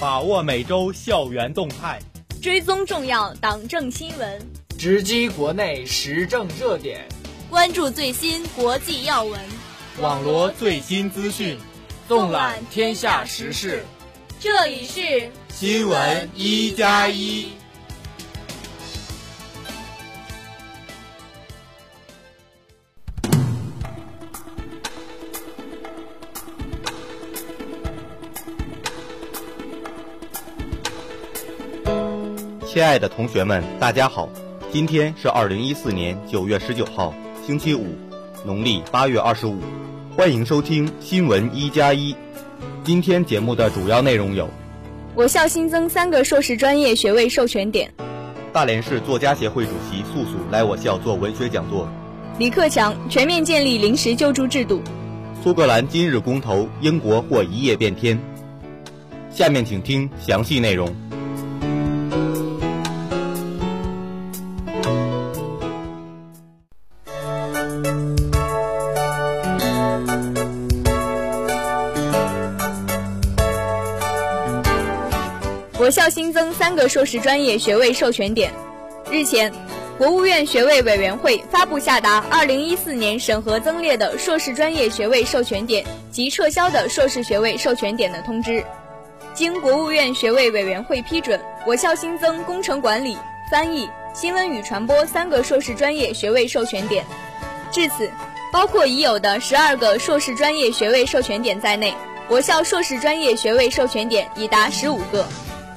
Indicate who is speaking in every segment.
Speaker 1: 把握每周校园动态，
Speaker 2: 追踪重要党政新闻，
Speaker 3: 直击国内时政热点，
Speaker 2: 关注最新国际要闻，
Speaker 1: 网罗最新资讯，
Speaker 3: 纵览天下时事。
Speaker 2: 这里是
Speaker 1: 新闻一加一。亲爱的同学们，大家好！今天是二零一四年九月十九号，星期五，农历八月二十五。欢迎收听新闻一加一。今天节目的主要内容有：
Speaker 2: 我校新增三个硕士专业学位授权点；
Speaker 1: 大连市作家协会主席素素来我校做文学讲座；
Speaker 2: 李克强全面建立临时救助制度；
Speaker 1: 苏格兰今日公投，英国或一夜变天。下面请听详细内容。
Speaker 2: 我校新增三个硕士专业学位授权点。日前，国务院学位委员会发布下达二零一四年审核增列的硕士专业学位授权点及撤销的硕士学位授权点的通知。经国务院学位委员会批准，我校新增工程管理、翻译、新闻与传播三个硕士专业学位授权点。至此，包括已有的十二个硕士专业学位授权点在内，我校硕士专业学位授权点已达十五个。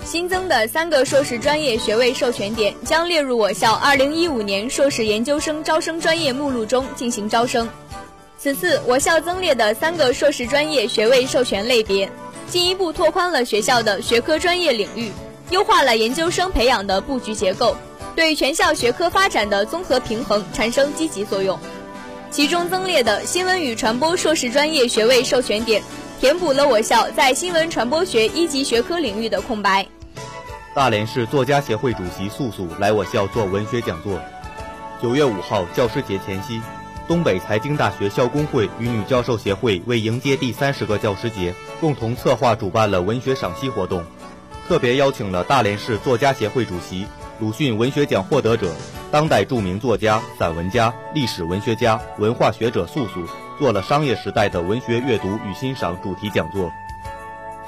Speaker 2: 新增的三个硕士专业学位授权点将列入我校2015年硕士研究生招生专业目录中进行招生。此次我校增列的三个硕士专业学位授权类别，进一步拓宽了学校的学科专业领域，优化了研究生培养的布局结构，对全校学科发展的综合平衡产生积极作用。其中增列的新闻与传播硕士专业学位授权点。填补了我校在新闻传播学一级学科领域的空白。
Speaker 1: 大连市作家协会主席素素来我校做文学讲座。九月五号教师节前夕，东北财经大学校工会与女教授协会为迎接第三十个教师节，共同策划主办了文学赏析活动，特别邀请了大连市作家协会主席、鲁迅文学奖获得者、当代著名作家、散文家、历史文学家、文化学者素素。做了商业时代的文学阅读与欣赏主题讲座，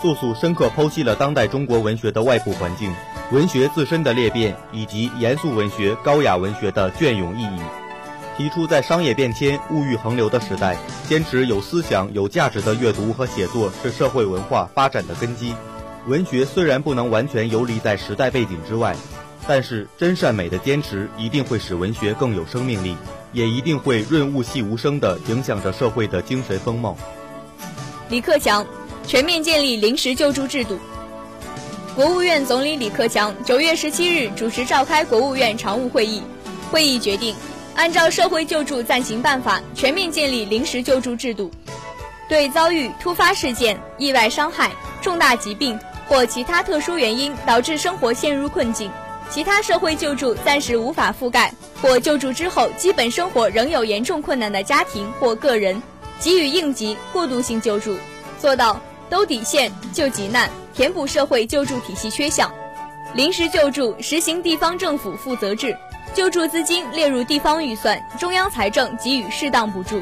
Speaker 1: 素素深刻剖析了当代中国文学的外部环境、文学自身的裂变以及严肃文学、高雅文学的隽永意义，提出在商业变迁、物欲横流的时代，坚持有思想、有价值的阅读和写作是社会文化发展的根基。文学虽然不能完全游离在时代背景之外，但是真善美的坚持一定会使文学更有生命力。也一定会润物细无声地影响着社会的精神风貌。
Speaker 2: 李克强全面建立临时救助制度。国务院总理李克强九月十七日主持召开国务院常务会议，会议决定按照《社会救助暂行办法》全面建立临时救助制度，对遭遇突发事件、意外伤害、重大疾病或其他特殊原因导致生活陷入困境。其他社会救助暂时无法覆盖，或救助之后基本生活仍有严重困难的家庭或个人，给予应急过渡性救助，做到兜底线、救急难，填补社会救助体系缺项。临时救助实行地方政府负责制，救助资金列入地方预算，中央财政给予适当补助。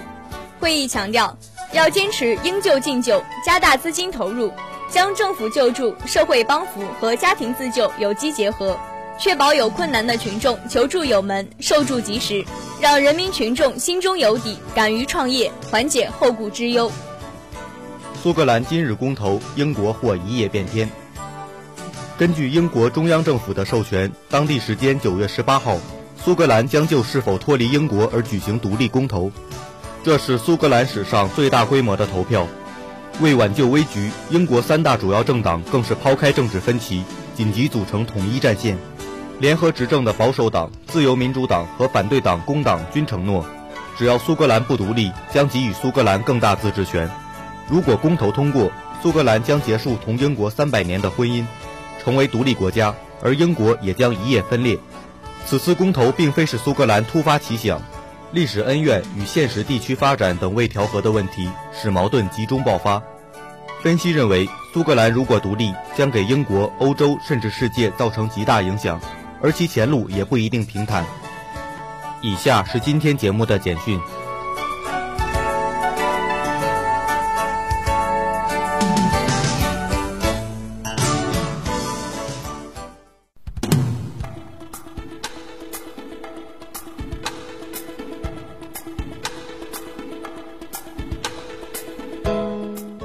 Speaker 2: 会议强调，要坚持应救尽救，加大资金投入，将政府救助、社会帮扶和家庭自救有机结合。确保有困难的群众求助有门、受助及时，让人民群众心中有底，敢于创业，缓解后顾之忧。
Speaker 1: 苏格兰今日公投，英国或一夜变天。根据英国中央政府的授权，当地时间九月十八号，苏格兰将就是否脱离英国而举行独立公投，这是苏格兰史上最大规模的投票。为挽救危局，英国三大主要政党更是抛开政治分歧，紧急组成统一战线。联合执政的保守党、自由民主党和反对党工党均承诺，只要苏格兰不独立，将给予苏格兰更大自治权。如果公投通过，苏格兰将结束同英国三百年的婚姻，成为独立国家，而英国也将一夜分裂。此次公投并非是苏格兰突发奇想，历史恩怨与现实地区发展等未调和的问题，使矛盾集中爆发。分析认为，苏格兰如果独立，将给英国、欧洲甚至世界造成极大影响，而其前路也不一定平坦。以下是今天节目的简讯。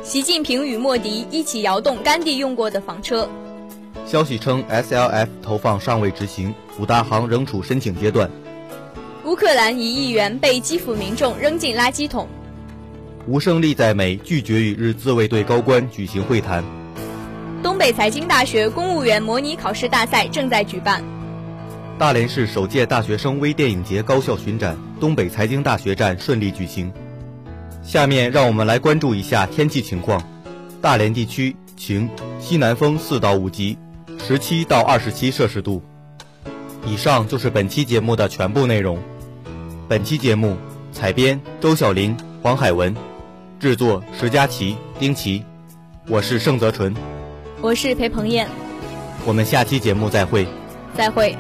Speaker 2: 习近平与莫迪一起摇动甘地用过的房车。
Speaker 1: 消息称，SLF 投放尚未执行，五大行仍处申请阶段。
Speaker 2: 乌克兰一亿元被基辅民众扔进垃圾桶。
Speaker 1: 吴胜利在美拒绝与日自卫队高官举行会谈。
Speaker 2: 东北财经大学公务员模拟考试大赛正在举办。
Speaker 1: 大连市首届大学生微电影节高校巡展东北财经大学站顺利举行。下面让我们来关注一下天气情况。大连地区晴，西南风四到五级，十七到二十七摄氏度。以上就是本期节目的全部内容。本期节目采编周小林、黄海文，制作石佳琪、丁奇。我是盛泽纯，
Speaker 2: 我是裴鹏燕。
Speaker 1: 我们下期节目再会。
Speaker 2: 再会。